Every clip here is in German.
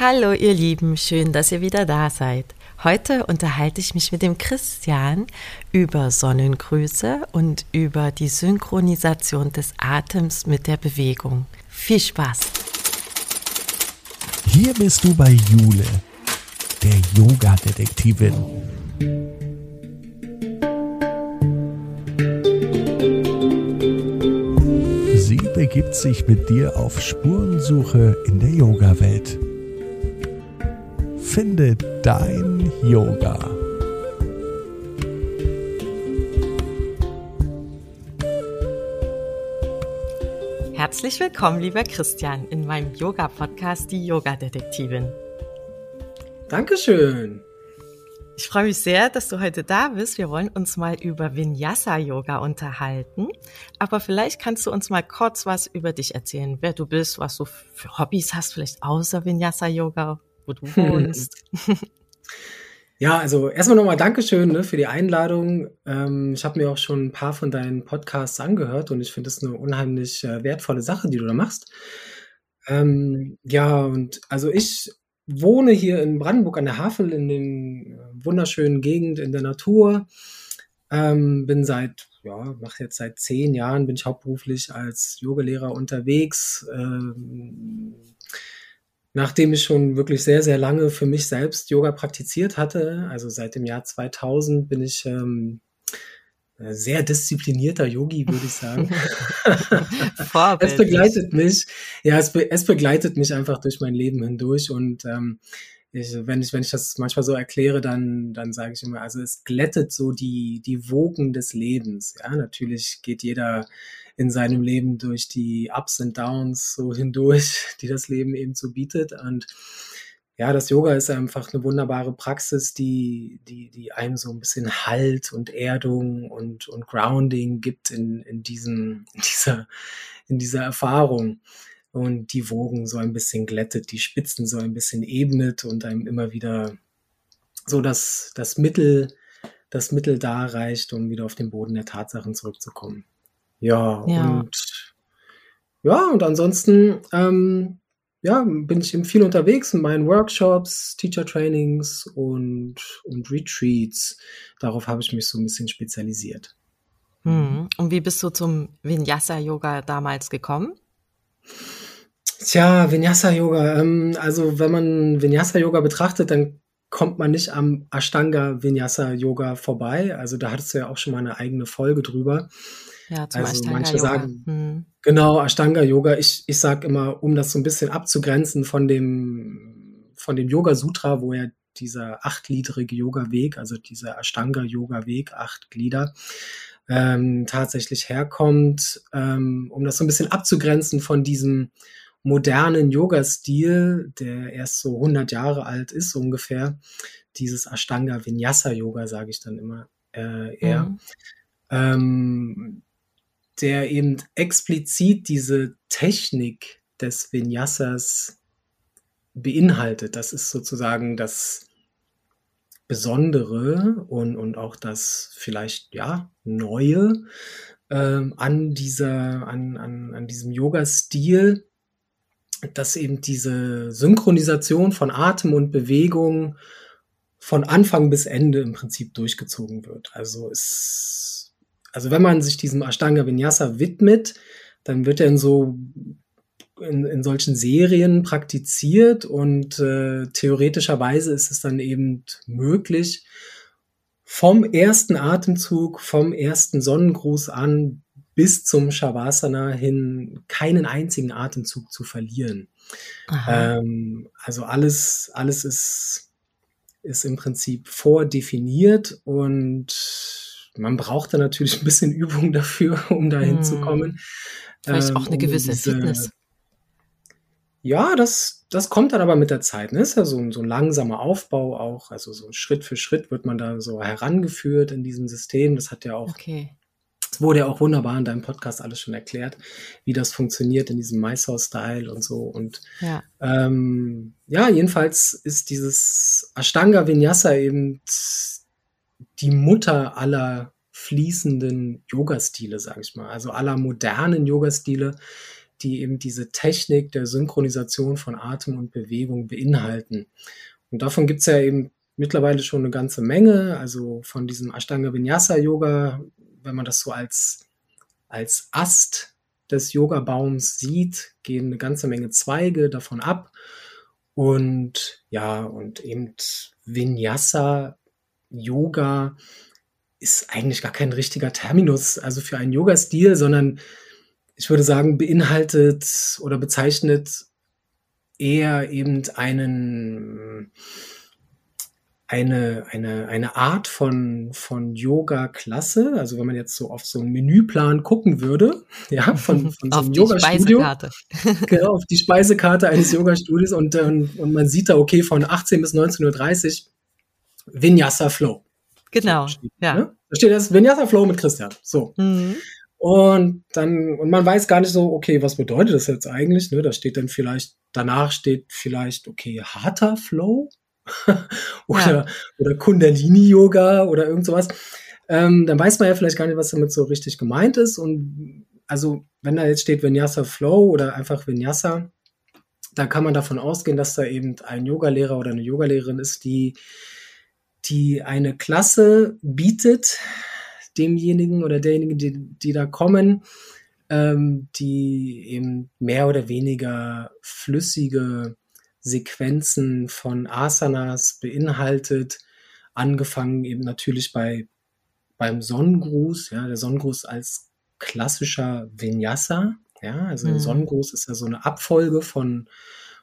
Hallo ihr Lieben, schön, dass ihr wieder da seid. Heute unterhalte ich mich mit dem Christian über Sonnengrüße und über die Synchronisation des Atems mit der Bewegung. Viel Spaß! Hier bist du bei Jule, der Yoga-Detektivin. Sie begibt sich mit dir auf Spurensuche in der Yoga-Welt. Finde dein Yoga. Herzlich willkommen, lieber Christian, in meinem Yoga-Podcast Die Yoga-Detektivin. Dankeschön. Ich freue mich sehr, dass du heute da bist. Wir wollen uns mal über Vinyasa-Yoga unterhalten. Aber vielleicht kannst du uns mal kurz was über dich erzählen, wer du bist, was du für Hobbys hast, vielleicht außer Vinyasa-Yoga wo du wohnst. Ja, also erstmal nochmal Dankeschön ne, für die Einladung. Ähm, ich habe mir auch schon ein paar von deinen Podcasts angehört und ich finde es eine unheimlich äh, wertvolle Sache, die du da machst. Ähm, ja, und also ich wohne hier in Brandenburg an der Havel in den äh, wunderschönen Gegend in der Natur. Ähm, bin seit, ja, mache jetzt seit zehn Jahren, bin ich hauptberuflich als Yogalehrer unterwegs. Ähm, nachdem ich schon wirklich sehr, sehr lange für mich selbst Yoga praktiziert hatte, also seit dem Jahr 2000 bin ich ähm, sehr disziplinierter Yogi, würde ich sagen. es begleitet mich, ja, es, be es, begleitet mich einfach durch mein Leben hindurch und ähm, ich, wenn ich wenn ich das manchmal so erkläre, dann dann sage ich immer, also es glättet so die die Wogen des Lebens. Ja, natürlich geht jeder in seinem Leben durch die Ups und Downs so hindurch, die das Leben eben so bietet. Und ja, das Yoga ist einfach eine wunderbare Praxis, die, die, die einem so ein bisschen Halt und Erdung und, und Grounding gibt in, in, diesem, in, dieser, in dieser Erfahrung. Und die Wogen so ein bisschen glättet, die Spitzen so ein bisschen ebnet und einem immer wieder so das, das Mittel, das Mittel da reicht, um wieder auf den Boden der Tatsachen zurückzukommen. Ja, Ja. und ja, und ansonsten, ähm, ja, bin ich eben viel unterwegs in meinen Workshops, Teacher-Trainings und, und Retreats. Darauf habe ich mich so ein bisschen spezialisiert. Mhm. Und wie bist du zum Vinyasa-Yoga damals gekommen? Tja, Vinyasa-Yoga, ähm, also wenn man Vinyasa-Yoga betrachtet, dann kommt man nicht am Ashtanga Vinyasa-Yoga vorbei. Also da hattest du ja auch schon mal eine eigene Folge drüber. Ja, zum also manche sagen, hm. genau, Ashtanga Yoga. Ich, ich sage immer, um das so ein bisschen abzugrenzen von dem, von dem Yoga Sutra, wo ja dieser achtgliedrige Yoga-Weg, also dieser Ashtanga-Yoga-Weg, acht Glieder, ähm, tatsächlich herkommt, ähm, um das so ein bisschen abzugrenzen von diesem modernen Yoga-Stil, der erst so 100 Jahre alt ist ungefähr, dieses Ashtanga Vinyasa Yoga, sage ich dann immer äh, eher. Mhm. Ähm, der eben explizit diese Technik des Vinyasas beinhaltet. Das ist sozusagen das Besondere und, und auch das vielleicht ja Neue ähm, an dieser, an, an, an diesem Yoga-Stil, dass eben diese Synchronisation von Atem und Bewegung von Anfang bis Ende im Prinzip durchgezogen wird. Also es also wenn man sich diesem Ashtanga Vinyasa widmet, dann wird er in so in, in solchen Serien praktiziert und äh, theoretischerweise ist es dann eben möglich, vom ersten Atemzug, vom ersten Sonnengruß an bis zum Shavasana hin keinen einzigen Atemzug zu verlieren. Ähm, also alles, alles ist, ist im Prinzip vordefiniert und man braucht da natürlich ein bisschen Übung dafür, um da hinzukommen. Hm. Vielleicht ähm, auch eine um gewisse diese, Fitness. Ja, das, das kommt dann aber mit der Zeit. Ne? Ist ja so ein, so ein langsamer Aufbau auch. Also so Schritt für Schritt wird man da so herangeführt in diesem System. Das hat ja auch, okay. Wurde ja auch wunderbar in deinem Podcast alles schon erklärt, wie das funktioniert in diesem Mysore-Style und so. Und ja. Ähm, ja, jedenfalls ist dieses Ashtanga Vinyasa eben die Mutter aller fließenden Yoga-Stile, sage ich mal. Also aller modernen Yoga-Stile die eben diese Technik der Synchronisation von Atem und Bewegung beinhalten. Und davon gibt es ja eben mittlerweile schon eine ganze Menge. Also von diesem Ashtanga Vinyasa Yoga, wenn man das so als, als Ast des Yoga-Baums sieht, gehen eine ganze Menge Zweige davon ab. Und ja, und eben Vinyasa Yoga ist eigentlich gar kein richtiger Terminus, also für einen Yoga-Stil, sondern ich würde sagen, beinhaltet oder bezeichnet eher eben einen, eine, eine, eine Art von, von Yoga-Klasse. Also wenn man jetzt so auf so einen Menüplan gucken würde, ja, von, von so einem Yoga-Studio. genau, auf die Speisekarte eines Yoga-Studios und, ähm, und man sieht da, okay, von 18 bis 19.30 Uhr Vinyasa Flow. Genau, so steht, ja. Ne? Da steht das Vinyasa Flow mit Christian. So. Mhm. Und dann, und man weiß gar nicht so, okay, was bedeutet das jetzt eigentlich? Ne? Da steht dann vielleicht, danach steht vielleicht, okay, harter Flow oder, ja. oder Kundalini-Yoga oder irgend sowas. Ähm, dann weiß man ja vielleicht gar nicht, was damit so richtig gemeint ist. Und also, wenn da jetzt steht Vinyasa Flow oder einfach Vinyasa, da kann man davon ausgehen, dass da eben ein Yogalehrer oder eine Yogalehrerin ist, die, die eine Klasse bietet, demjenigen oder derjenigen, die, die da kommen, ähm, die eben mehr oder weniger flüssige Sequenzen von Asanas beinhaltet, angefangen eben natürlich bei beim Sonnengruß, ja, der Sonnengruß als klassischer Vinyasa, ja, also mhm. der Sonnengruß ist ja so eine Abfolge von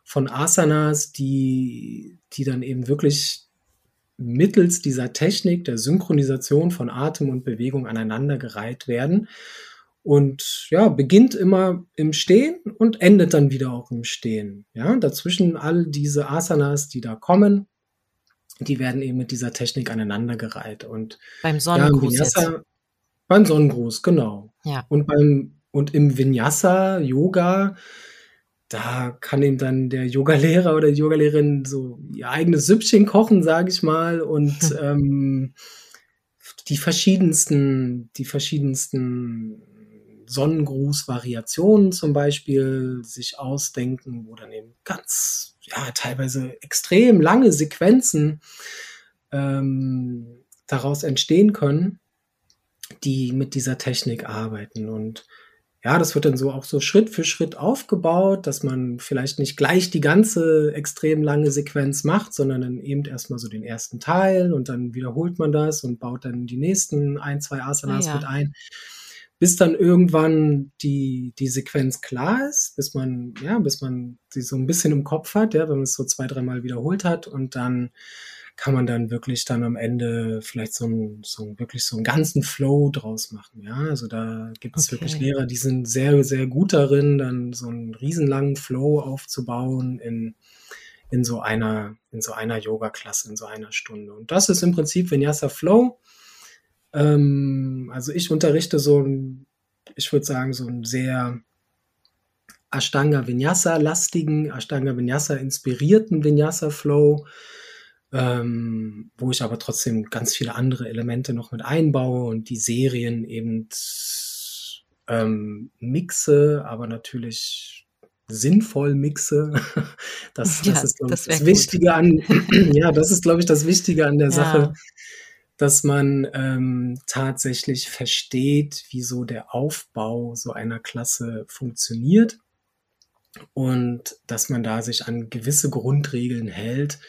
von Asanas, die die dann eben wirklich mittels dieser Technik der Synchronisation von Atem und Bewegung aneinandergereiht werden. Und ja, beginnt immer im Stehen und endet dann wieder auch im Stehen. Ja, dazwischen all diese Asanas, die da kommen, die werden eben mit dieser Technik aneinandergereiht. Und beim Sonnengruß. Ja, Vinyasa, beim Sonnengruß, genau. Ja. Und beim und im Vinyasa Yoga da kann ihm dann der Yogalehrer oder die Yogalehrerin so ihr eigenes Süppchen kochen, sage ich mal, und ähm, die verschiedensten, die verschiedensten Sonnengruß-Variationen zum Beispiel sich ausdenken, wo dann eben ganz, ja, teilweise extrem lange Sequenzen ähm, daraus entstehen können, die mit dieser Technik arbeiten. Und ja, das wird dann so auch so Schritt für Schritt aufgebaut, dass man vielleicht nicht gleich die ganze extrem lange Sequenz macht, sondern dann eben erstmal so den ersten Teil und dann wiederholt man das und baut dann die nächsten ein, zwei Asanas ah, ja. mit ein, bis dann irgendwann die, die Sequenz klar ist, bis man, ja, bis man sie so ein bisschen im Kopf hat, ja, wenn man es so zwei, dreimal wiederholt hat und dann kann man dann wirklich dann am Ende vielleicht so, ein, so wirklich so einen ganzen Flow draus machen. Ja, also da gibt es okay. wirklich Lehrer, die sind sehr, sehr gut darin, dann so einen riesenlangen Flow aufzubauen in, in so einer, in so einer Yoga-Klasse, in so einer Stunde. Und das ist im Prinzip Vinyasa Flow. Ähm, also ich unterrichte so ein, ich würde sagen, so ein sehr Ashtanga Vinyasa lastigen, Ashtanga Vinyasa inspirierten Vinyasa Flow ähm, wo ich aber trotzdem ganz viele andere Elemente noch mit einbaue und die Serien eben ähm, mixe, aber natürlich sinnvoll mixe. Das, das ja, ist, glaube ich, das, das Wichtige an, ja, das ist, glaube ich, das Wichtige an der ja. Sache, dass man ähm, tatsächlich versteht, wieso der Aufbau so einer Klasse funktioniert und dass man da sich an gewisse Grundregeln hält,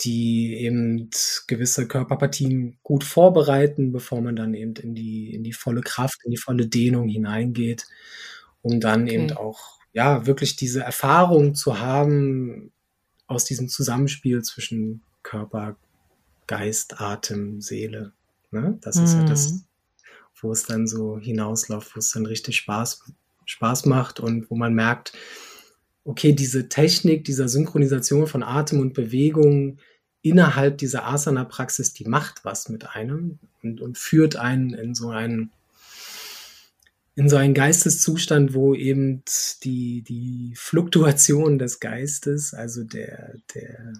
die eben gewisse Körperpartien gut vorbereiten, bevor man dann eben in die, in die volle Kraft, in die volle Dehnung hineingeht, um dann okay. eben auch, ja, wirklich diese Erfahrung zu haben aus diesem Zusammenspiel zwischen Körper, Geist, Atem, Seele. Ne? Das ist ja das, mhm. wo es dann so hinausläuft, wo es dann richtig Spaß, Spaß macht und wo man merkt, okay, diese Technik dieser Synchronisation von Atem und Bewegung innerhalb dieser Asana-Praxis, die macht was mit einem und, und führt einen in so einen in so einen Geisteszustand, wo eben die, die Fluktuation des Geistes, also der, der,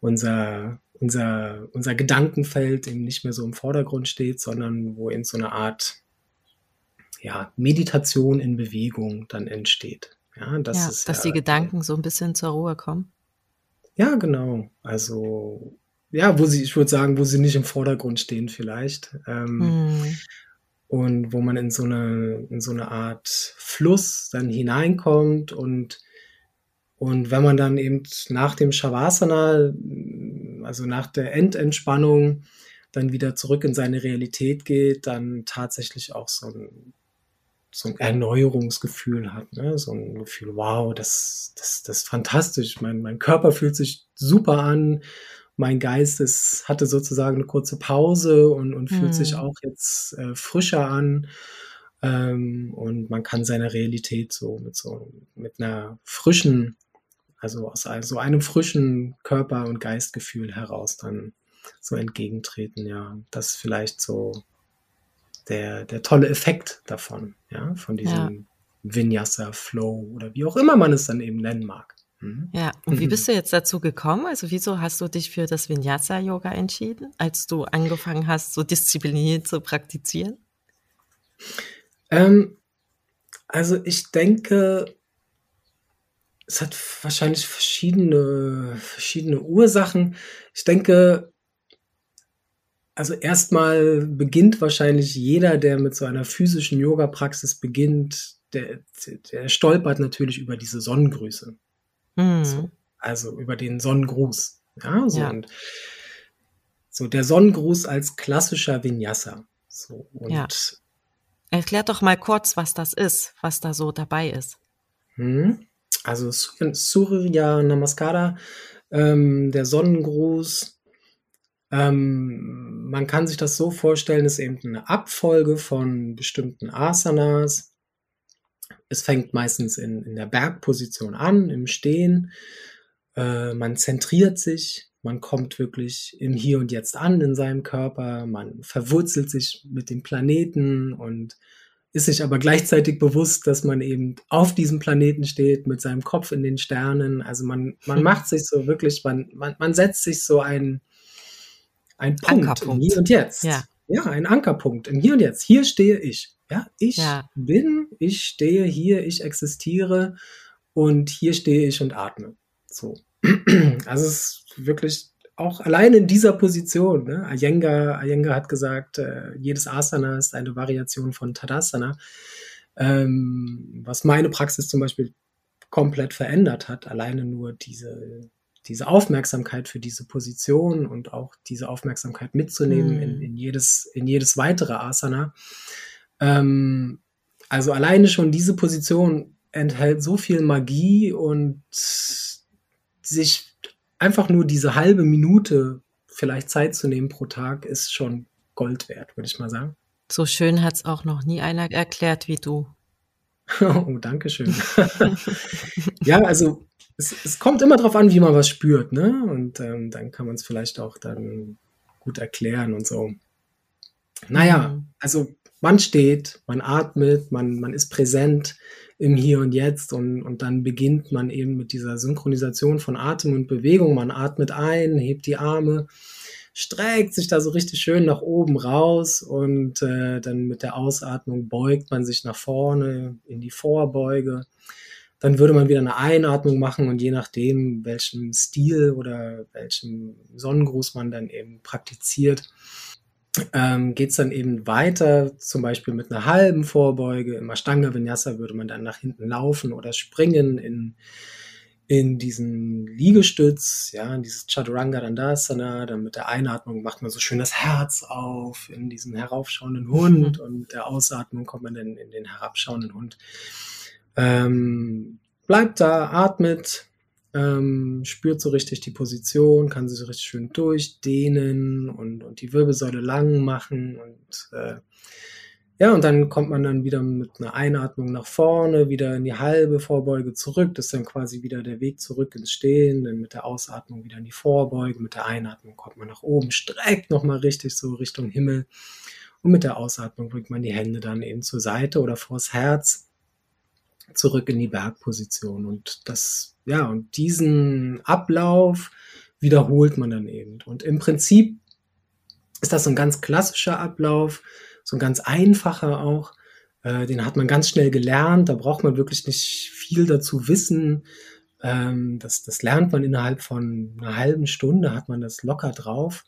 unser, unser, unser Gedankenfeld eben nicht mehr so im Vordergrund steht, sondern wo eben so eine Art ja, Meditation in Bewegung dann entsteht. Ja, das ja, ist dass ja, die Gedanken so ein bisschen zur Ruhe kommen. Ja, genau. Also, ja, wo sie, ich würde sagen, wo sie nicht im Vordergrund stehen vielleicht. Ähm, hm. Und wo man in so eine, in so eine Art Fluss dann hineinkommt und und wenn man dann eben nach dem Shavasana, also nach der Endentspannung, dann wieder zurück in seine Realität geht, dann tatsächlich auch so ein, so ein Erneuerungsgefühl hat, ne? so ein Gefühl, wow, das, das, das ist fantastisch, mein, mein Körper fühlt sich super an, mein Geist ist, hatte sozusagen eine kurze Pause und, und fühlt sich hm. auch jetzt äh, frischer an. Ähm, und man kann seiner Realität so mit so mit einer frischen, also aus so einem frischen Körper- und Geistgefühl heraus dann so entgegentreten, ja. Das ist vielleicht so der, der tolle Effekt davon, ja, von diesem ja. Vinyasa-Flow oder wie auch immer man es dann eben nennen mag. Mhm. Ja, und wie bist du jetzt dazu gekommen? Also wieso hast du dich für das Vinyasa-Yoga entschieden, als du angefangen hast, so diszipliniert zu praktizieren? Ähm, also ich denke, es hat wahrscheinlich verschiedene, verschiedene Ursachen. Ich denke, also erstmal beginnt wahrscheinlich jeder, der mit so einer physischen Yoga-Praxis beginnt, der, der stolpert natürlich über diese Sonnengrüße. Mhm. So, also über den Sonnengruß. Ja, so ja. und so der Sonnengruß als klassischer Vinyasa. So und ja. Erklär doch mal kurz, was das ist, was da so dabei ist. Hm. Also Surya Namaskara, ähm, der Sonnengruß, ähm, man kann sich das so vorstellen, ist eben eine Abfolge von bestimmten Asanas. Es fängt meistens in, in der Bergposition an, im Stehen. Äh, man zentriert sich, man kommt wirklich im Hier und Jetzt an in seinem Körper, man verwurzelt sich mit dem Planeten und ist sich aber gleichzeitig bewusst, dass man eben auf diesem Planeten steht, mit seinem Kopf in den Sternen. Also man, man macht sich so wirklich, man, man, man setzt sich so ein, ein Punkt im Hier und Jetzt. Ja. ja, ein Ankerpunkt im Hier und Jetzt. Hier stehe ich. Ja, ich ja. bin, ich stehe hier, ich existiere und hier stehe ich und atme. So. Also es ist wirklich auch allein in dieser Position. Ne? Iyengar, Iyengar hat gesagt, äh, jedes Asana ist eine Variation von Tadasana. Ähm, was meine Praxis zum Beispiel komplett verändert hat, alleine nur diese diese Aufmerksamkeit für diese Position und auch diese Aufmerksamkeit mitzunehmen mhm. in, in, jedes, in jedes weitere Asana. Ähm, also alleine schon diese Position enthält so viel Magie und sich einfach nur diese halbe Minute vielleicht Zeit zu nehmen pro Tag ist schon Gold wert, würde ich mal sagen. So schön hat es auch noch nie einer erklärt wie du. oh, danke schön. ja, also es, es kommt immer darauf an, wie man was spürt, ne? Und ähm, dann kann man es vielleicht auch dann gut erklären und so. Naja, mhm. also man steht, man atmet, man, man ist präsent im Hier und Jetzt und, und dann beginnt man eben mit dieser Synchronisation von Atem und Bewegung. Man atmet ein, hebt die Arme, streckt sich da so richtig schön nach oben raus und äh, dann mit der Ausatmung beugt man sich nach vorne in die Vorbeuge dann würde man wieder eine Einatmung machen und je nachdem, welchem Stil oder welchem Sonnengruß man dann eben praktiziert, ähm, geht es dann eben weiter, zum Beispiel mit einer halben Vorbeuge. Im Ashtanga Vinyasa würde man dann nach hinten laufen oder springen in, in diesen Liegestütz, ja, in dieses Chaturanga Dandasana. Dann mit der Einatmung macht man so schön das Herz auf in diesen heraufschauenden Hund mhm. und mit der Ausatmung kommt man dann in den herabschauenden Hund. Ähm, bleibt da, atmet, ähm, spürt so richtig die Position, kann sie so richtig schön durchdehnen und, und die Wirbelsäule lang machen und äh, ja, und dann kommt man dann wieder mit einer Einatmung nach vorne, wieder in die halbe Vorbeuge zurück. Das ist dann quasi wieder der Weg zurück ins Stehen. Dann mit der Ausatmung wieder in die Vorbeuge. Mit der Einatmung kommt man nach oben, streckt nochmal richtig so Richtung Himmel. Und mit der Ausatmung bringt man die Hände dann eben zur Seite oder vors Herz zurück in die Bergposition. Und das, ja, und diesen Ablauf wiederholt man dann eben. Und im Prinzip ist das so ein ganz klassischer Ablauf, so ein ganz einfacher auch. Äh, den hat man ganz schnell gelernt. Da braucht man wirklich nicht viel dazu wissen. Ähm, das, das lernt man innerhalb von einer halben Stunde, hat man das locker drauf.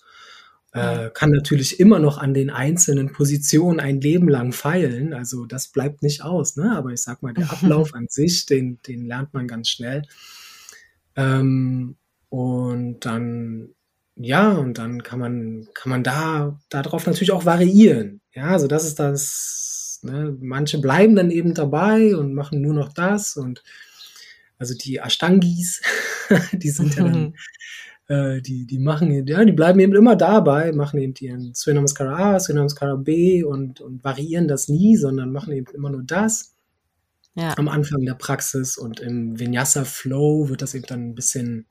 Äh, kann natürlich immer noch an den einzelnen Positionen ein Leben lang feilen. Also das bleibt nicht aus. Ne? Aber ich sag mal, der Ablauf an sich, den, den lernt man ganz schnell. Ähm, und dann, ja, und dann kann man, kann man da, darauf natürlich auch variieren. Ja, also das ist das, ne? manche bleiben dann eben dabei und machen nur noch das und also die Ashtangis, die sind ja dann, äh, die, die machen, ja, die bleiben eben immer dabei, machen eben ihren Surya Namaskara A, Surya Namaskara B und, und variieren das nie, sondern machen eben immer nur das. Ja. Am Anfang der Praxis und im Vinyasa Flow wird das eben dann ein bisschen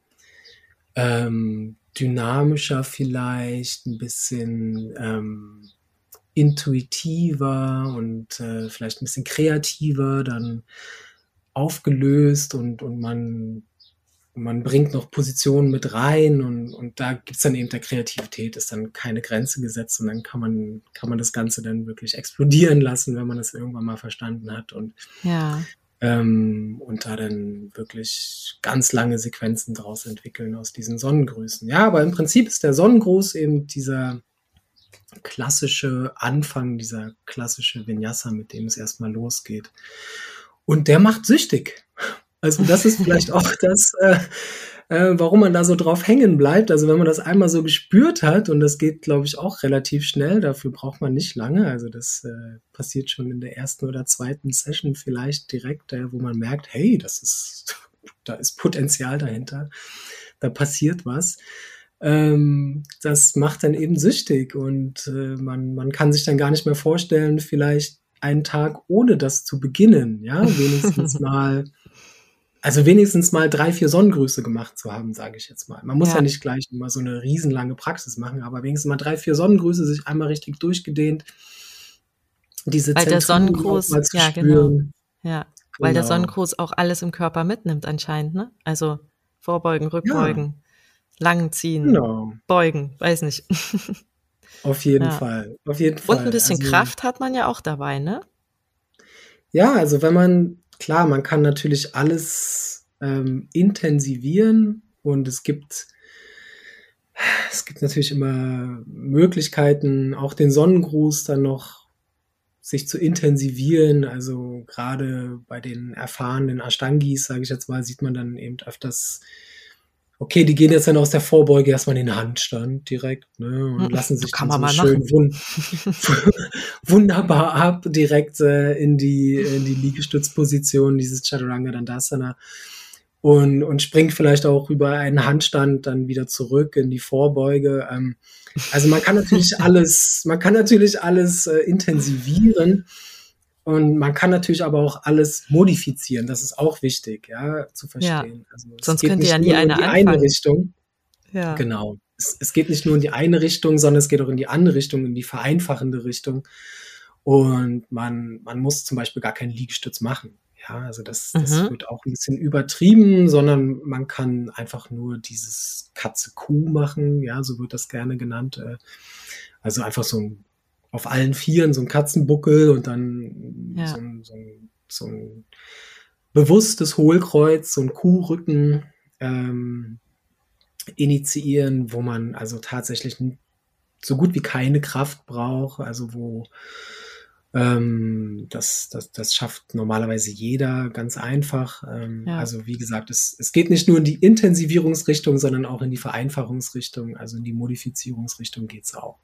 ähm, dynamischer vielleicht, ein bisschen ähm, intuitiver und äh, vielleicht ein bisschen kreativer dann aufgelöst und, und man, man bringt noch Positionen mit rein und, und da gibt's dann eben der Kreativität, ist dann keine Grenze gesetzt und dann kann man, kann man das Ganze dann wirklich explodieren lassen, wenn man das irgendwann mal verstanden hat und ja. Ähm, und da dann wirklich ganz lange Sequenzen draus entwickeln aus diesen Sonnengrüßen. Ja, aber im Prinzip ist der Sonnengruß eben dieser klassische Anfang, dieser klassische Vinyasa, mit dem es erstmal losgeht. Und der macht süchtig. Also das ist vielleicht auch das, äh, äh, warum man da so drauf hängen bleibt. Also wenn man das einmal so gespürt hat, und das geht, glaube ich, auch relativ schnell, dafür braucht man nicht lange. Also das äh, passiert schon in der ersten oder zweiten Session vielleicht direkt, äh, wo man merkt, hey, das ist, da ist Potenzial dahinter, da passiert was. Ähm, das macht dann eben süchtig und äh, man, man kann sich dann gar nicht mehr vorstellen, vielleicht einen Tag ohne das zu beginnen, ja, wenigstens mal also wenigstens mal drei, vier Sonnengrüße gemacht zu haben, sage ich jetzt mal. Man muss ja. ja. nicht gleich immer so eine riesenlange Praxis machen, aber wenigstens mal drei, vier Sonnengrüße, sich einmal richtig durchgedehnt. Diese weil der Sonnengruß, ja genau, ja, weil der genau. Sonnengruß auch alles im Körper mitnimmt anscheinend, ne? Also vorbeugen, rückbeugen, ja. lang ziehen, genau. beugen, weiß nicht. Auf jeden ja. Fall, auf jeden Fall. Und ein bisschen also, Kraft hat man ja auch dabei, ne? Ja, also wenn man klar, man kann natürlich alles ähm, intensivieren und es gibt es gibt natürlich immer Möglichkeiten, auch den Sonnengruß dann noch sich zu intensivieren. Also gerade bei den erfahrenen Ashtangis, sage ich jetzt mal, sieht man dann eben öfters okay, die gehen jetzt dann aus der Vorbeuge erstmal in den Handstand direkt ne, und hm, lassen sich dann so schön wund wunderbar ab direkt äh, in die in die Liegestützposition dieses Chaturanga Dandasana und und springt vielleicht auch über einen Handstand dann wieder zurück in die Vorbeuge. Ähm, also man kann natürlich alles, man kann natürlich alles äh, intensivieren. Und man kann natürlich aber auch alles modifizieren. Das ist auch wichtig, ja, zu verstehen. Ja. Also, Sonst könnte ja nie eine, in die eine Richtung. Ja. Genau. Es, es, geht nicht nur in die eine Richtung, sondern es geht auch in die andere Richtung, in die vereinfachende Richtung. Und man, man muss zum Beispiel gar keinen Liegestütz machen. Ja, also das, das mhm. wird auch ein bisschen übertrieben, sondern man kann einfach nur dieses Katze-Kuh machen. Ja, so wird das gerne genannt. Äh, also einfach so ein auf allen Vieren so ein Katzenbuckel und dann ja. so, ein, so, ein, so, ein, bewusstes Hohlkreuz, so ein Kuhrücken ähm, initiieren, wo man also tatsächlich so gut wie keine Kraft braucht, also wo ähm, das, das, das schafft normalerweise jeder ganz einfach. Ähm, ja. Also wie gesagt, es, es geht nicht nur in die Intensivierungsrichtung, sondern auch in die Vereinfachungsrichtung, also in die Modifizierungsrichtung geht's auch.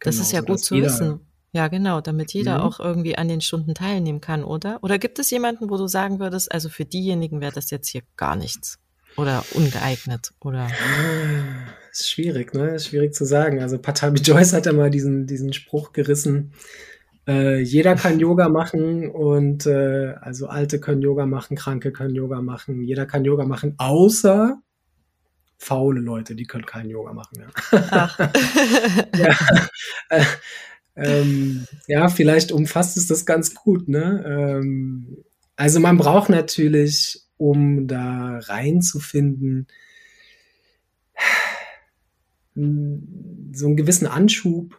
Das ist ja gut zu jeder, wissen. Ja, genau, damit jeder mhm. auch irgendwie an den Stunden teilnehmen kann, oder? Oder gibt es jemanden, wo du sagen würdest, also für diejenigen wäre das jetzt hier gar nichts oder ungeeignet oder? Ah, ist schwierig, ne? Ist schwierig zu sagen. Also Patabi Joyce hat ja mal diesen, diesen Spruch gerissen. Äh, jeder kann Yoga machen und äh, also Alte können Yoga machen, Kranke können Yoga machen, jeder kann Yoga machen, außer faule Leute, die können keinen Yoga machen. Ja, ja, äh, ähm, ja, vielleicht umfasst es das ganz gut. Ne? Ähm, also man braucht natürlich, um da reinzufinden, so einen gewissen Anschub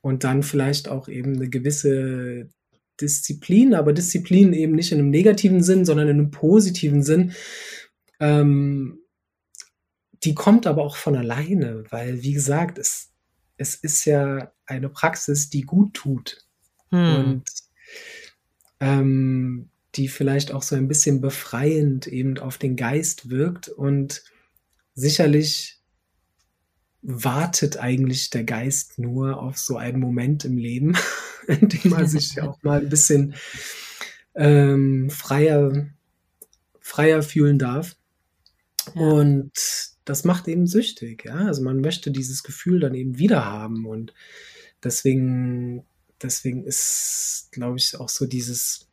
und dann vielleicht auch eben eine gewisse Disziplin, aber Disziplin eben nicht in einem negativen Sinn, sondern in einem positiven Sinn. Ähm, die kommt aber auch von alleine, weil, wie gesagt, es, es ist ja eine Praxis, die gut tut. Hm. Und ähm, die vielleicht auch so ein bisschen befreiend eben auf den Geist wirkt und sicherlich wartet eigentlich der Geist nur auf so einen Moment im Leben, in dem er sich auch mal ein bisschen ähm, freier, freier fühlen darf. Ja. Und das macht eben süchtig, ja. Also man möchte dieses Gefühl dann eben wieder haben und deswegen, deswegen ist, glaube ich, auch so dieses,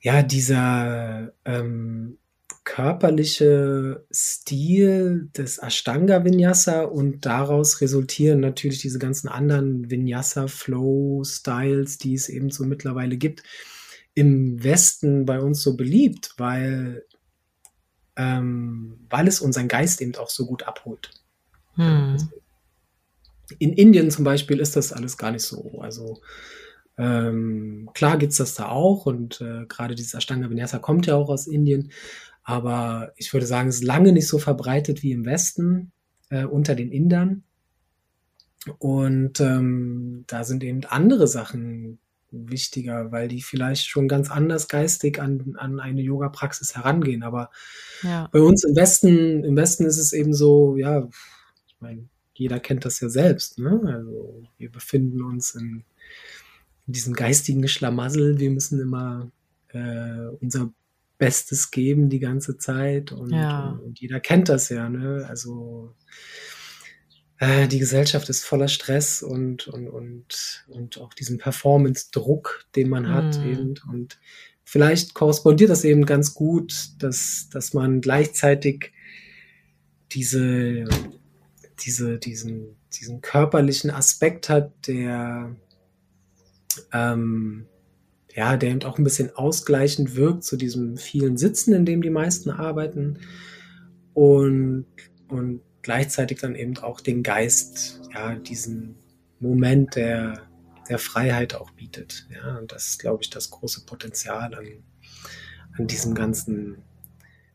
ja, dieser ähm, körperliche Stil des Ashtanga Vinyasa und daraus resultieren natürlich diese ganzen anderen Vinyasa Flow Styles, die es eben so mittlerweile gibt, im Westen bei uns so beliebt, weil ähm, weil es unseren Geist eben auch so gut abholt. Hm. In Indien zum Beispiel ist das alles gar nicht so. Also ähm, klar gibt es das da auch und äh, gerade dieser Ashtanga Vinyasa kommt ja auch aus Indien, aber ich würde sagen, es ist lange nicht so verbreitet wie im Westen äh, unter den Indern. Und ähm, da sind eben andere Sachen wichtiger, weil die vielleicht schon ganz anders geistig an, an eine Yoga-Praxis herangehen. Aber ja. bei uns im Westen, im Westen ist es eben so, ja, ich meine, jeder kennt das ja selbst. Ne? Also wir befinden uns in, in diesem geistigen Schlamassel. Wir müssen immer äh, unser Bestes geben die ganze Zeit und, ja. und, und jeder kennt das ja. Ne? Also äh, die Gesellschaft ist voller Stress und, und, und, und auch diesen Performance-Druck, den man hat mm. eben. Und vielleicht korrespondiert das eben ganz gut, dass, dass man gleichzeitig diese, diese, diesen, diesen körperlichen Aspekt hat, der, ähm, ja, der eben auch ein bisschen ausgleichend wirkt zu diesem vielen Sitzen, in dem die meisten arbeiten. Und, und gleichzeitig dann eben auch den Geist, ja, diesen Moment der, der Freiheit auch bietet. Ja, und das ist, glaube ich, das große Potenzial an, an diesem ganzen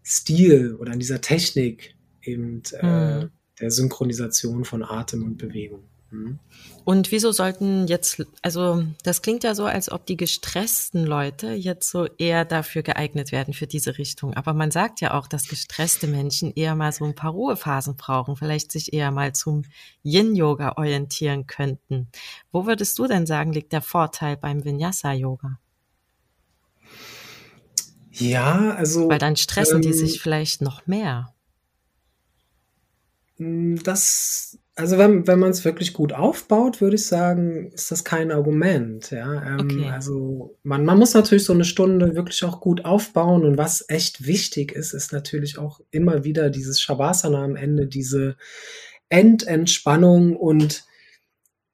Stil oder an dieser Technik eben äh, mhm. der Synchronisation von Atem und Bewegung. Mhm. Und wieso sollten jetzt, also das klingt ja so, als ob die gestressten Leute jetzt so eher dafür geeignet werden für diese Richtung. Aber man sagt ja auch, dass gestresste Menschen eher mal so ein paar Ruhephasen brauchen, vielleicht sich eher mal zum Yin-Yoga orientieren könnten. Wo würdest du denn sagen, liegt der Vorteil beim Vinyasa-Yoga? Ja, also. Weil dann stressen ähm, die sich vielleicht noch mehr. Das also wenn, wenn man es wirklich gut aufbaut, würde ich sagen, ist das kein Argument. Ja, ähm, okay. also man, man muss natürlich so eine Stunde wirklich auch gut aufbauen und was echt wichtig ist, ist natürlich auch immer wieder dieses Shavasana am Ende, diese Endentspannung und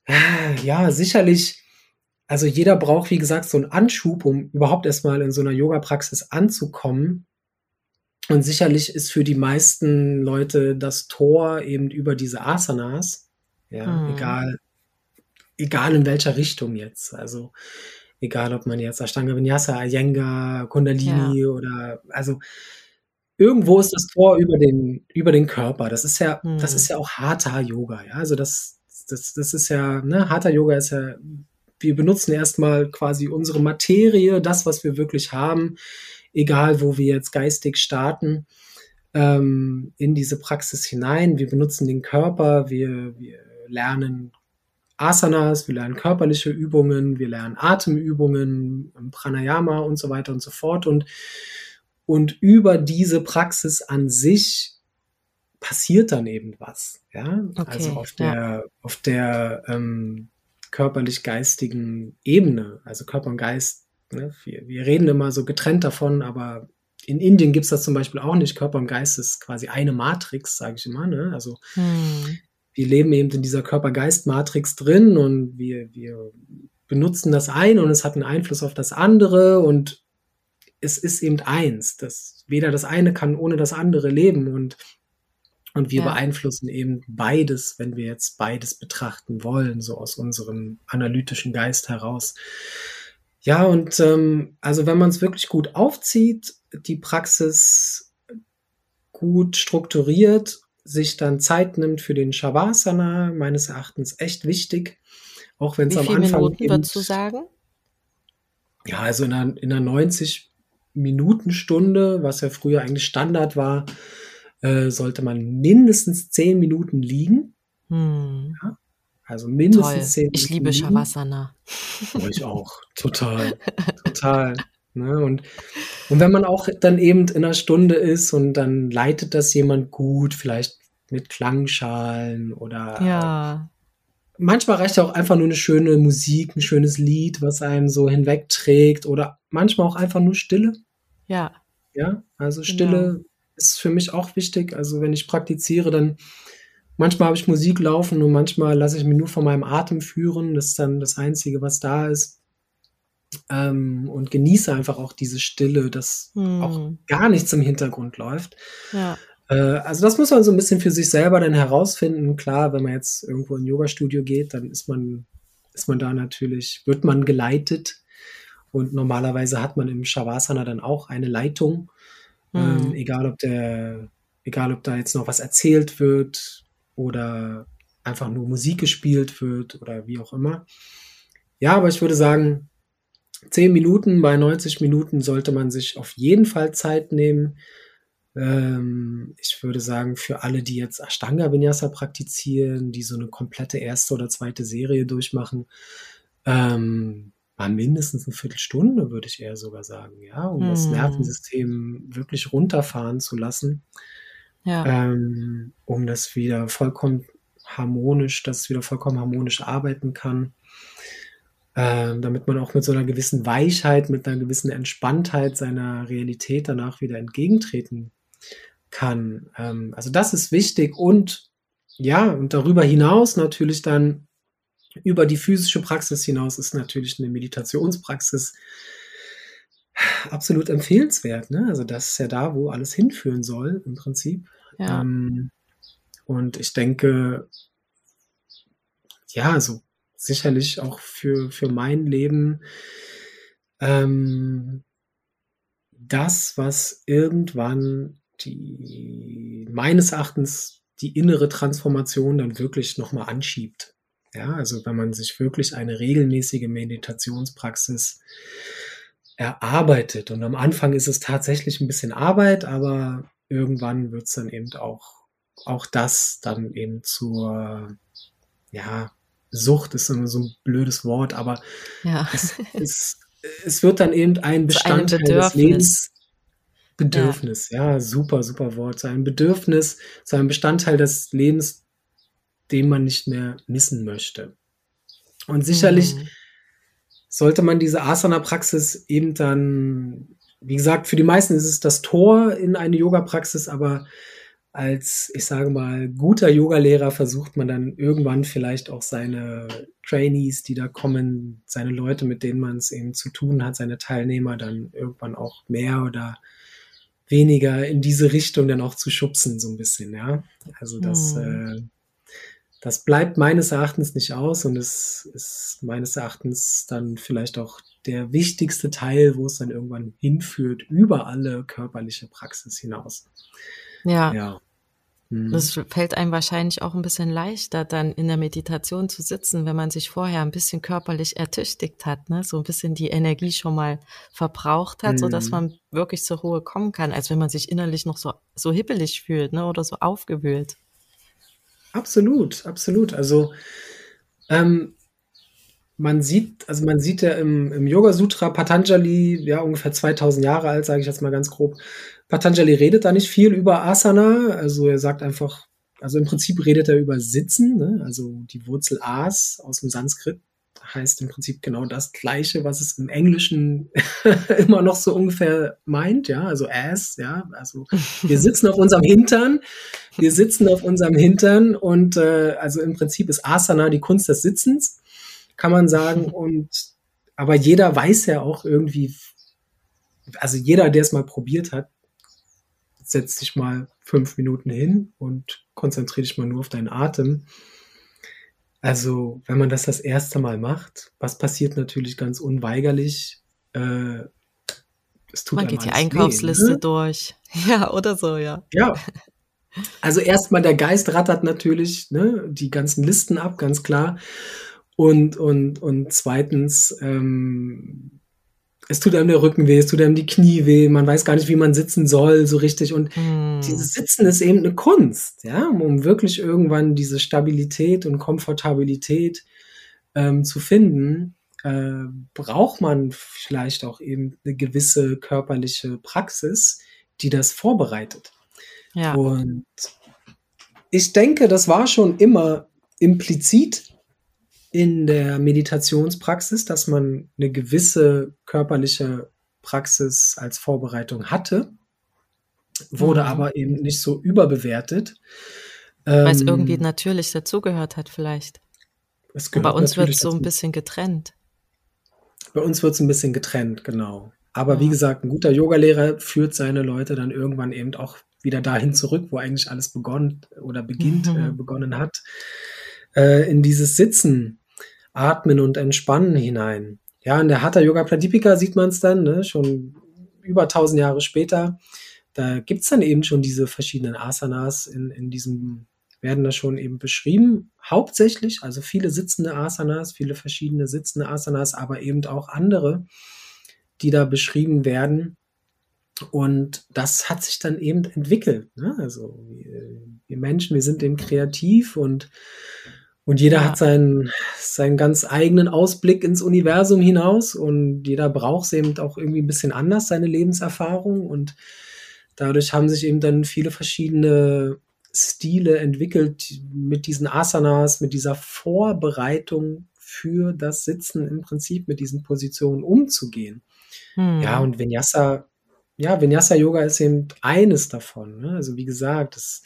äh, ja, sicherlich, also jeder braucht, wie gesagt, so einen Anschub, um überhaupt erstmal in so einer Yoga-Praxis anzukommen. Und sicherlich ist für die meisten Leute das Tor eben über diese Asanas, ja, mhm. egal, egal in welcher Richtung jetzt. Also egal, ob man jetzt Ashtanga Vinyasa, Iyengar, Kundalini ja. oder also irgendwo ist das Tor über den über den Körper. Das ist ja, mhm. das ist ja auch Hatha Yoga. Ja, also das, das, das ist ja, ne, Hatha Yoga ist ja, wir benutzen erstmal quasi unsere Materie, das, was wir wirklich haben egal wo wir jetzt geistig starten, ähm, in diese Praxis hinein. Wir benutzen den Körper, wir, wir lernen Asanas, wir lernen körperliche Übungen, wir lernen Atemübungen, Pranayama und so weiter und so fort. Und, und über diese Praxis an sich passiert dann eben was. Ja, okay, also auf der, ja. auf der ähm, körperlich-geistigen Ebene, also Körper und Geist Ne? Wir, wir reden immer so getrennt davon, aber in Indien gibt es das zum Beispiel auch nicht. Körper und Geist ist quasi eine Matrix, sage ich immer. Ne? Also hm. wir leben eben in dieser Körper-Geist-Matrix drin und wir, wir benutzen das eine und es hat einen Einfluss auf das andere und es ist eben eins. Das, weder das eine kann ohne das andere leben und, und wir ja. beeinflussen eben beides, wenn wir jetzt beides betrachten wollen, so aus unserem analytischen Geist heraus. Ja, und ähm, also wenn man es wirklich gut aufzieht, die Praxis gut strukturiert, sich dann Zeit nimmt für den Shavasana, meines Erachtens echt wichtig. Auch wenn es am viele Anfang. Minuten eben- würdest du sagen? Ja, also in einer, in einer 90-Minuten-Stunde, was ja früher eigentlich Standard war, äh, sollte man mindestens 10 Minuten liegen. Hm, Also toll. mindestens 10 Minuten. Ich liebe. Shavasana. Oh, ich auch. Total. Total. Ne? Und, und wenn man auch dann eben in einer Stunde ist und dann leitet das jemand gut, vielleicht mit Klangschalen oder Ja, manchmal reicht ja auch einfach nur eine schöne Musik, ein schönes Lied, was einen so hinwegträgt oder manchmal auch einfach nur Stille. ja, Ja, also Genau. Stille ist für mich auch wichtig. Also wenn ich praktiziere, dann manchmal habe ich Musik laufen und manchmal lasse ich mich nur von meinem Atem führen. Das ist dann das Einzige, was da ist. Ähm, und genieße einfach auch diese Stille, dass auch hm, gar nichts im Hintergrund läuft. ja, Äh, also das muss man so ein bisschen für sich selber dann herausfinden. Klar, wenn man jetzt irgendwo in ein Yoga-Studio geht, dann ist man, ist man da natürlich, wird man geleitet. Und normalerweise hat man im Shavasana dann auch eine Leitung. Ähm, hm, egal ob der, egal ob da jetzt noch was erzählt wird oder einfach nur Musik gespielt wird oder wie auch immer. Ja, aber ich würde sagen, 10 Minuten bei 90 Minuten sollte man sich auf jeden Fall Zeit nehmen. Ähm, ich würde sagen, für alle, die jetzt Ashtanga Vinyasa praktizieren, die so eine komplette erste oder zweite Serie durchmachen, ähm, mal mindestens eine Viertelstunde, würde ich eher sogar sagen, ja, um das Hm. Nervensystem wirklich runterfahren zu lassen, ähm, um das wieder vollkommen harmonisch, dass es wieder vollkommen harmonisch arbeiten kann, ähm, damit man auch mit so einer gewissen Weichheit, mit einer gewissen Entspanntheit seiner Realität danach wieder entgegentreten kann. Ähm, also das ist wichtig und ja, und darüber hinaus natürlich dann über die physische Praxis hinaus ist natürlich eine Meditationspraxis absolut empfehlenswert. Ne? Also das ist ja da, wo alles hinführen soll im Prinzip. ja, Ähm, und ich denke, ja, so sicherlich auch für, für mein Leben ähm, das, was irgendwann die meines Erachtens die innere Transformation dann wirklich nochmal anschiebt. Ja, also wenn man sich wirklich eine regelmäßige Meditationspraxis erarbeitet. Und am Anfang ist es tatsächlich ein bisschen Arbeit, aber irgendwann wird es dann eben auch, auch das dann eben zur, ja, Sucht ist immer so ein blödes Wort, aber ja, es, es, es wird dann eben ein Bestandteil des. Lebens. Bedürfnis, ja. super, super Wort. Zu einem Bedürfnis, zu einem Bestandteil des Lebens, den man nicht mehr missen möchte. Und sicherlich Hm, sollte man diese Asana-Praxis eben dann, wie gesagt, für die meisten ist es das Tor in eine Yoga-Praxis, aber als, ich sage mal, guter Yogalehrer versucht man dann irgendwann vielleicht auch seine Trainees, die da kommen, seine Leute, mit denen man es eben zu tun hat, seine Teilnehmer dann irgendwann auch mehr oder weniger in diese Richtung dann auch zu schubsen, so ein bisschen, ja. Also das, Hm. Das bleibt meines Erachtens nicht aus und es ist meines Erachtens dann vielleicht auch der wichtigste Teil, wo es dann irgendwann hinführt, über alle körperliche Praxis hinaus. ja. Ja. Hm. Das fällt einem wahrscheinlich auch ein bisschen leichter, dann in der Meditation zu sitzen, wenn man sich vorher ein bisschen körperlich ertüchtigt hat, ne? so ein bisschen die Energie schon mal verbraucht hat, so dass Mhm. man wirklich zur Ruhe kommen kann, als wenn man sich innerlich noch so, so hippelig fühlt ne? oder so aufgewühlt. Absolut, absolut. Also ähm, man sieht, also man sieht ja im, im Yoga Sutra Patanjali, ja ungefähr 2000 Jahre alt, sage ich jetzt mal ganz grob. Patanjali redet da nicht viel über Asana, also er sagt einfach, also im Prinzip redet er über Sitzen, ne? also die Wurzel As aus dem Sanskrit heißt im Prinzip genau das Gleiche, was es im Englischen immer noch so ungefähr meint, ja, also Ass, ja, also wir sitzen auf unserem Hintern, wir sitzen auf unserem Hintern und äh, also im Prinzip ist Asana die Kunst des Sitzens, kann man sagen. Und aber jeder weiß ja auch irgendwie, also jeder, der es mal probiert hat, setzt dich mal fünf Minuten hin und konzentriere dich mal nur auf deinen Atem. Also, wenn man das das erste Mal macht, was passiert natürlich ganz unweigerlich? Äh, es tut man geht die Einkaufsliste weh, ne? durch. Ja, oder so, ja. Ja. Also erstmal der Geist rattert natürlich ne, die ganzen Listen ab, ganz klar. Und, und, und zweitens, ähm, es tut einem der Rücken weh, es tut einem die Knie weh, man weiß gar nicht, wie man sitzen soll, so richtig. Und hm. dieses Sitzen ist eben eine Kunst, ja, um wirklich irgendwann diese Stabilität und Komfortabilität ähm, zu finden, äh, braucht man vielleicht auch eben eine gewisse körperliche Praxis, die das vorbereitet. Ja. Und ich denke, das war schon immer implizit in der Meditationspraxis, dass man eine gewisse körperliche Praxis als Vorbereitung hatte, wurde mhm. aber eben nicht so überbewertet. Weil es ähm, irgendwie natürlich dazugehört hat, vielleicht. bei uns wird es so ein bisschen getrennt. Bei uns wird es ein bisschen getrennt, genau. Aber ja. wie gesagt, ein guter Yogalehrer führt seine Leute dann irgendwann eben auch wieder dahin zurück, wo eigentlich alles begonnen oder beginnt, mhm. äh, begonnen hat, äh, in dieses Sitzen Atmen und Entspannen hinein. Ja, in der Hatha Yoga Pradipika sieht man es dann, ne, schon über tausend Jahre später. Da gibt's dann eben schon diese verschiedenen Asanas in, in diesem, werden da schon eben beschrieben. Hauptsächlich, also viele sitzende Asanas, viele verschiedene sitzende Asanas, aber eben auch andere, die da beschrieben werden. Und das hat sich dann eben entwickelt. Ne? Also wir, wir Menschen, wir sind eben kreativ und und jeder ja. hat seinen, seinen ganz eigenen Ausblick ins Universum hinaus und jeder braucht es eben auch irgendwie ein bisschen anders, seine Lebenserfahrung. Und dadurch haben sich eben dann viele verschiedene Stile entwickelt mit diesen Asanas, mit dieser Vorbereitung für das Sitzen im Prinzip mit diesen Positionen umzugehen. Hm. Ja, und Vinyasa, ja, Vinyasa Yoga ist eben eines davon. Ne? Also wie gesagt, das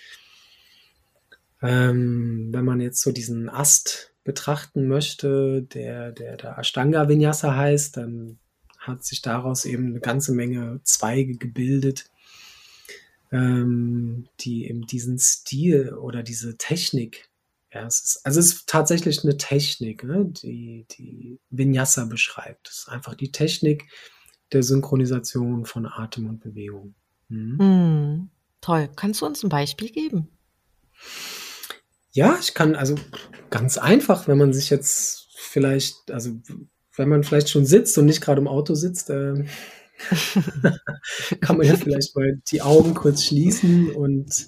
ähm, wenn man jetzt so diesen Ast betrachten möchte, der, der, der Ashtanga Vinyasa heißt, dann hat sich daraus eben eine ganze Menge Zweige gebildet, ähm, die eben diesen Stil oder diese Technik, ja, es ist, also es ist tatsächlich eine Technik, ne, die, die Vinyasa beschreibt. Es ist einfach die Technik der Synchronisation von Atem und Bewegung. Mhm. Mm, toll. Kannst du uns ein Beispiel geben? Ja, ich kann also ganz einfach, wenn man sich jetzt vielleicht, also wenn man vielleicht schon sitzt und nicht gerade im Auto sitzt, äh, kann man ja vielleicht mal die Augen kurz schließen und,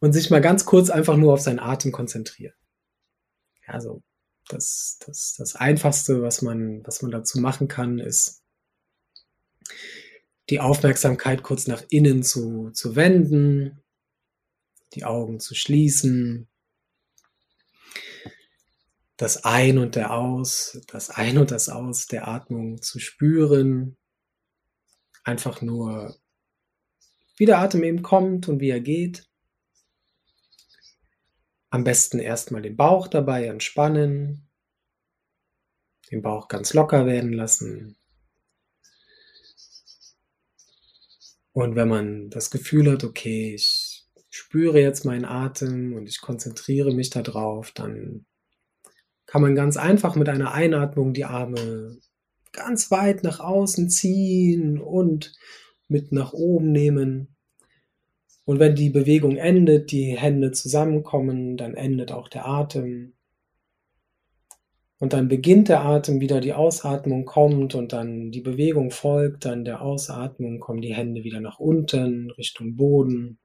und sich mal ganz kurz einfach nur auf seinen Atem konzentrieren. Also das, das, das Einfachste, was man, was man dazu machen kann, ist die Aufmerksamkeit kurz nach innen zu, zu wenden, die Augen zu schließen das Ein und der Aus, das Ein und das Aus der Atmung zu spüren. Einfach nur, wie der Atem eben kommt und wie er geht. Am besten erstmal den Bauch dabei entspannen, den Bauch ganz locker werden lassen. Und wenn man das Gefühl hat, okay, ich spüre jetzt meinen Atem und ich konzentriere mich darauf, dann kann man ganz einfach mit einer Einatmung die Arme ganz weit nach außen ziehen und mit nach oben nehmen. Und wenn die Bewegung endet, die Hände zusammenkommen, dann endet auch der Atem. Und dann beginnt der Atem wieder, die Ausatmung kommt und dann die Bewegung folgt, dann der Ausatmung kommen die Hände wieder nach unten, Richtung Boden.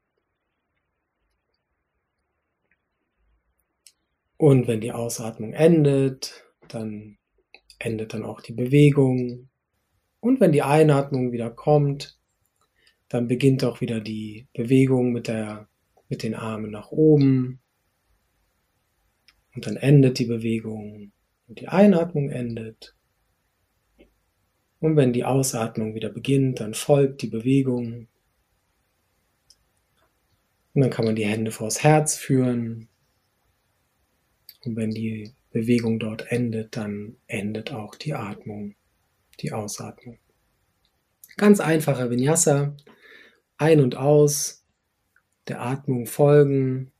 Und wenn die Ausatmung endet, dann endet dann auch die Bewegung. Und wenn die Einatmung wieder kommt, dann beginnt auch wieder die Bewegung mit, der, mit den Armen nach oben. Und dann endet die Bewegung und die Einatmung endet. Und wenn die Ausatmung wieder beginnt, dann folgt die Bewegung. Und dann kann man die Hände vors Herz führen und wenn die Bewegung dort endet, dann endet auch die Atmung, die Ausatmung. Ganz einfacher Vinyasa. Ein und aus, der Atmung folgen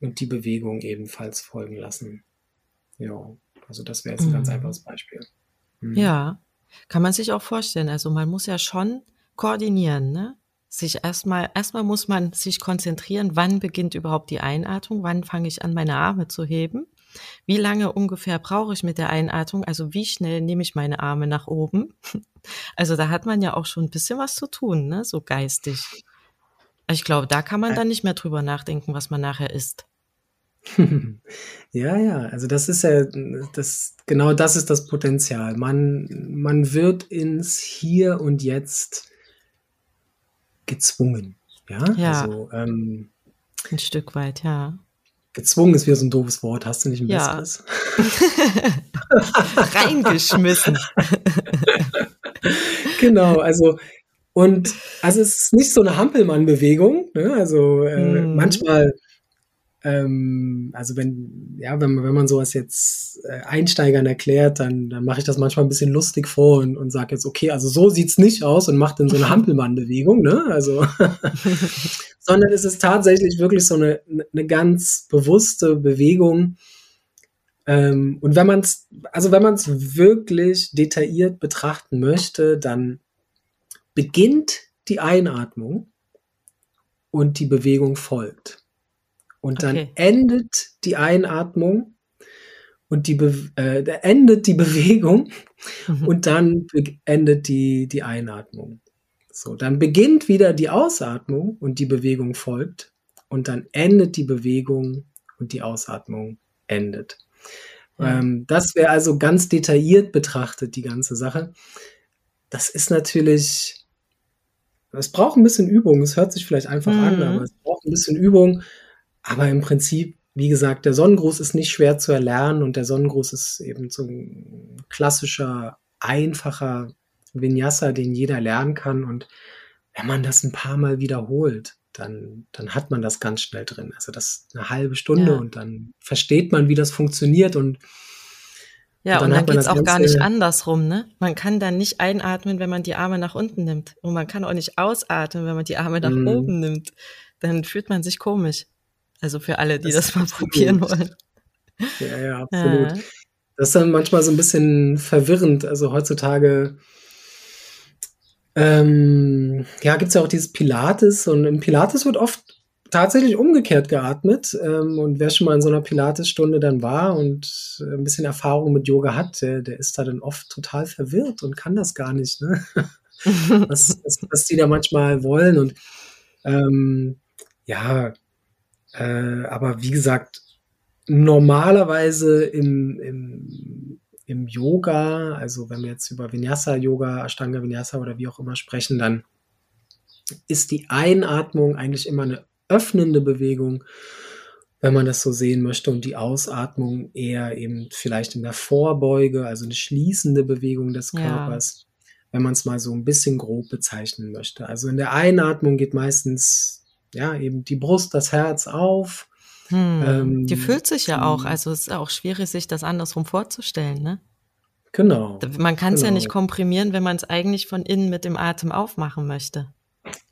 und die Bewegung ebenfalls folgen lassen. Ja, also das wäre jetzt ein mhm. ganz einfaches Beispiel. Mhm. Ja, kann man sich auch vorstellen. Also man muss ja schon koordinieren, ne? Sich erstmal, erstmal muss man sich konzentrieren, wann beginnt überhaupt die Einatmung, wann fange ich an, meine Arme zu heben. Wie lange ungefähr brauche ich mit der Einatmung? Also wie schnell nehme ich meine Arme nach oben? Also da hat man ja auch schon ein bisschen was zu tun, ne? So geistig. Ich glaube, da kann man dann nicht mehr drüber nachdenken, was man nachher isst. Ja, ja, also das ist ja, das, genau das ist das Potenzial. Man, man wird ins Hier und Jetzt gezwungen. Ja, ja. Also, ähm, ein Stück weit, ja. Gezwungen ist wieder so ein doofes Wort. Hast du nicht ein ja. besseres? Reingeschmissen. genau, also und also es ist nicht so eine Hampelmann-Bewegung. Ne? Also äh, mm. manchmal ähm, also wenn, ja, wenn, wenn man sowas jetzt äh, Einsteigern erklärt, dann, dann mache ich das manchmal ein bisschen lustig vor und, und sage jetzt, okay, also so sieht's nicht aus und macht dann so eine Hampelmann-Bewegung, ne? Also, sondern es ist tatsächlich wirklich so eine, eine ganz bewusste Bewegung. Ähm, und wenn man es, also wenn man es wirklich detailliert betrachten möchte, dann beginnt die Einatmung und die Bewegung folgt. Und dann okay. endet die Einatmung und die Be äh, endet die Bewegung mhm. und dann endet die, die Einatmung. So, dann beginnt wieder die Ausatmung und die Bewegung folgt und dann endet die Bewegung und die Ausatmung endet. Ja. Ähm, das wäre also ganz detailliert betrachtet, die ganze Sache. Das ist natürlich, es braucht ein bisschen Übung. Es hört sich vielleicht einfach mhm. an, aber es braucht ein bisschen Übung. Aber im Prinzip, wie gesagt, der Sonnengruß ist nicht schwer zu erlernen und der Sonnengruß ist eben so ein klassischer, einfacher Vinyasa, den jeder lernen kann. Und wenn man das ein paar Mal wiederholt, dann, dann hat man das ganz schnell drin. Also das eine halbe Stunde ja. und dann versteht man, wie das funktioniert und ja, und dann, dann geht es auch gar nicht andersrum, ne? Man kann dann nicht einatmen, wenn man die Arme nach unten nimmt. Und man kann auch nicht ausatmen, wenn man die Arme nach mm. oben nimmt. Dann fühlt man sich komisch. Also für alle, die das, das mal probieren wollen. Ja, ja, absolut. Ja. Das ist dann manchmal so ein bisschen verwirrend. Also heutzutage ähm, ja, gibt es ja auch dieses Pilates und im Pilates wird oft tatsächlich umgekehrt geatmet. Ähm, und wer schon mal in so einer Pilates-Stunde dann war und äh, ein bisschen Erfahrung mit Yoga hat, der, der ist da dann oft total verwirrt und kann das gar nicht, ne? was, was, was die da manchmal wollen. Und ähm, ja, äh, aber wie gesagt, normalerweise im, im, im Yoga, also wenn wir jetzt über Vinyasa-Yoga, Ashtanga Vinyasa oder wie auch immer sprechen, dann ist die Einatmung eigentlich immer eine öffnende Bewegung, wenn man das so sehen möchte, und die Ausatmung eher eben vielleicht in der Vorbeuge, also eine schließende Bewegung des Körpers, ja. wenn man es mal so ein bisschen grob bezeichnen möchte. Also in der Einatmung geht meistens ja, eben die Brust, das Herz auf. Hm, ähm, die fühlt sich ja auch, also es ist auch schwierig, sich das andersrum vorzustellen, ne? Genau. Man kann es genau. ja nicht komprimieren, wenn man es eigentlich von innen mit dem Atem aufmachen möchte.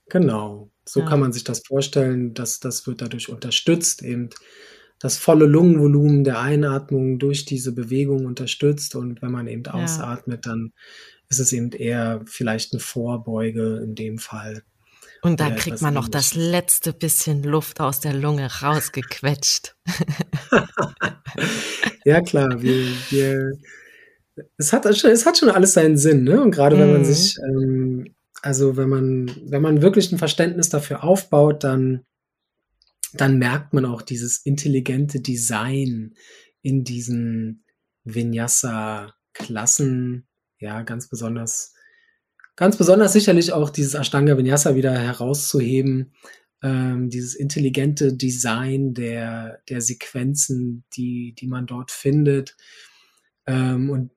Genau, so ja. kann man sich das vorstellen, dass das wird dadurch unterstützt, eben das volle Lungenvolumen der Einatmung durch diese Bewegung unterstützt und wenn man eben ja. ausatmet, dann ist es eben eher vielleicht eine Vorbeuge in dem Fall. Und dann ja, kriegt man noch das letzte bisschen Luft aus der Lunge rausgequetscht. ja, klar. Wir, wir, es, hat, es hat schon alles seinen Sinn, ne? Und gerade wenn man mhm. sich, ähm, also wenn man, wenn man wirklich ein Verständnis dafür aufbaut, dann, dann merkt man auch dieses intelligente Design in diesen Vinyasa-Klassen, ja, ganz besonders Ganz besonders sicherlich auch dieses Ashtanga Vinyasa wieder herauszuheben, ähm, dieses intelligente Design der, der Sequenzen, die, die man dort findet. Ähm, und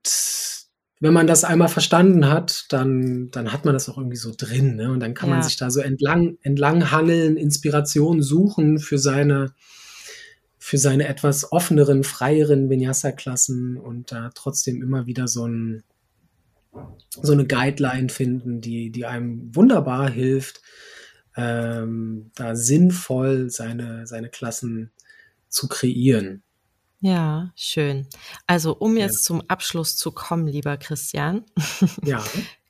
wenn man das einmal verstanden hat, dann, dann hat man das auch irgendwie so drin. Ne? Und dann kann ja. man sich da so entlang, entlang hangeln, Inspiration suchen für seine, für seine etwas offeneren, freieren Vinyasa-Klassen und da trotzdem immer wieder so ein, so eine Guideline finden, die, die einem wunderbar hilft, ähm, da sinnvoll seine, seine Klassen zu kreieren. Ja, schön. Also um jetzt ja. zum Abschluss zu kommen, lieber Christian, ja.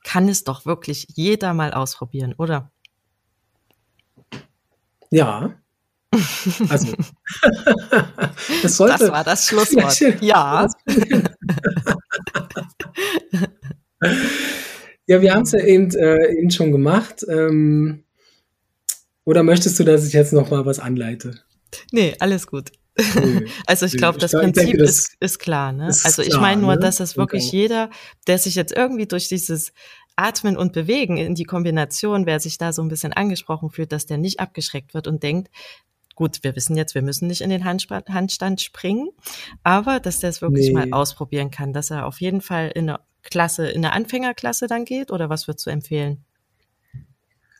kann es doch wirklich jeder mal ausprobieren, oder? Ja. Also, das, sollte, das war das Schlusswort. Ja. Ja, wir haben es ja eben, äh, eben schon gemacht. Ähm, oder möchtest du, dass ich jetzt noch mal was anleite? Nee, alles gut. Nee, also ich glaube, das Prinzip denke, das ist, ist klar. Ne? Ist also ich meine nur, ne? dass das wirklich okay. jeder, der sich jetzt irgendwie durch dieses Atmen und Bewegen in die Kombination, wer sich da so ein bisschen angesprochen fühlt, dass der nicht abgeschreckt wird und denkt, gut, wir wissen jetzt, wir müssen nicht in den Handstand springen, aber dass der es wirklich nee. mal ausprobieren kann, dass er auf jeden Fall in eine Klasse, in eine Anfängerklasse dann geht oder was würdest du empfehlen?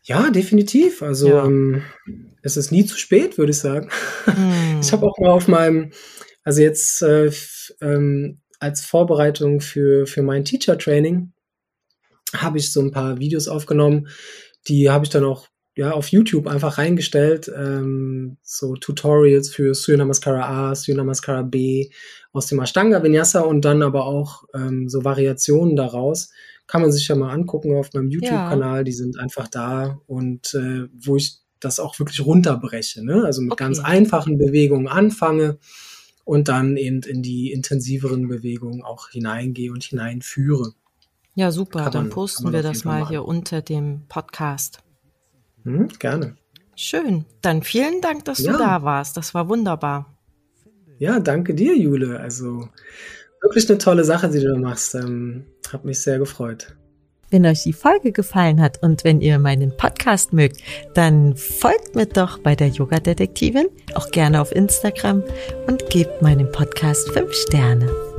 Ja, definitiv. Also ja. ähm, es ist nie zu spät, würde ich sagen. Hm. Ich habe auch mal auf meinem, also jetzt äh, ähm, als Vorbereitung für, für mein Teacher Training, habe ich so ein paar Videos aufgenommen, die habe ich dann auch ja, auf YouTube einfach reingestellt, ähm, so Tutorials für Surya Namaskara A, Surya Namaskara B aus dem Ashtanga Vinyasa und dann aber auch ähm, so Variationen daraus kann man sich ja mal angucken auf meinem YouTube-Kanal. Ja. Die sind einfach da und äh, wo ich das auch wirklich runterbreche. Ne? Also mit okay. ganz einfachen Bewegungen anfange und dann eben in die intensiveren Bewegungen auch hineingehe und hineinführe. Ja, super. dann posten wir das mal hier unter dem Podcast. Hm, gerne. Schön. Dann vielen Dank, dass ja. du da warst. Das war wunderbar. Ja, danke dir, Jule. Also wirklich eine tolle Sache, die du da machst. Ähm, hat mich sehr gefreut. Wenn euch die Folge gefallen hat und wenn ihr meinen Podcast mögt, dann folgt mir doch bei der Yoga Detektivin, auch gerne auf Instagram und gebt meinem Podcast 5 Sterne.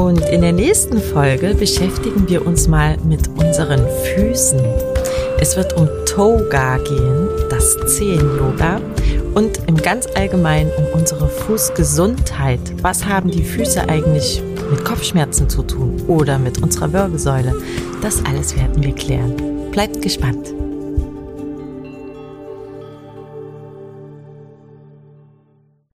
Und in der nächsten Folge beschäftigen wir uns mal mit unseren Füßen. Es wird um Toga gehen, das Zehen-Yoga und im ganz Allgemeinen um unsere Fußgesundheit. Was haben die Füße eigentlich mit Kopfschmerzen zu tun oder mit unserer Wirbelsäule? Das alles werden wir klären. Bleibt gespannt.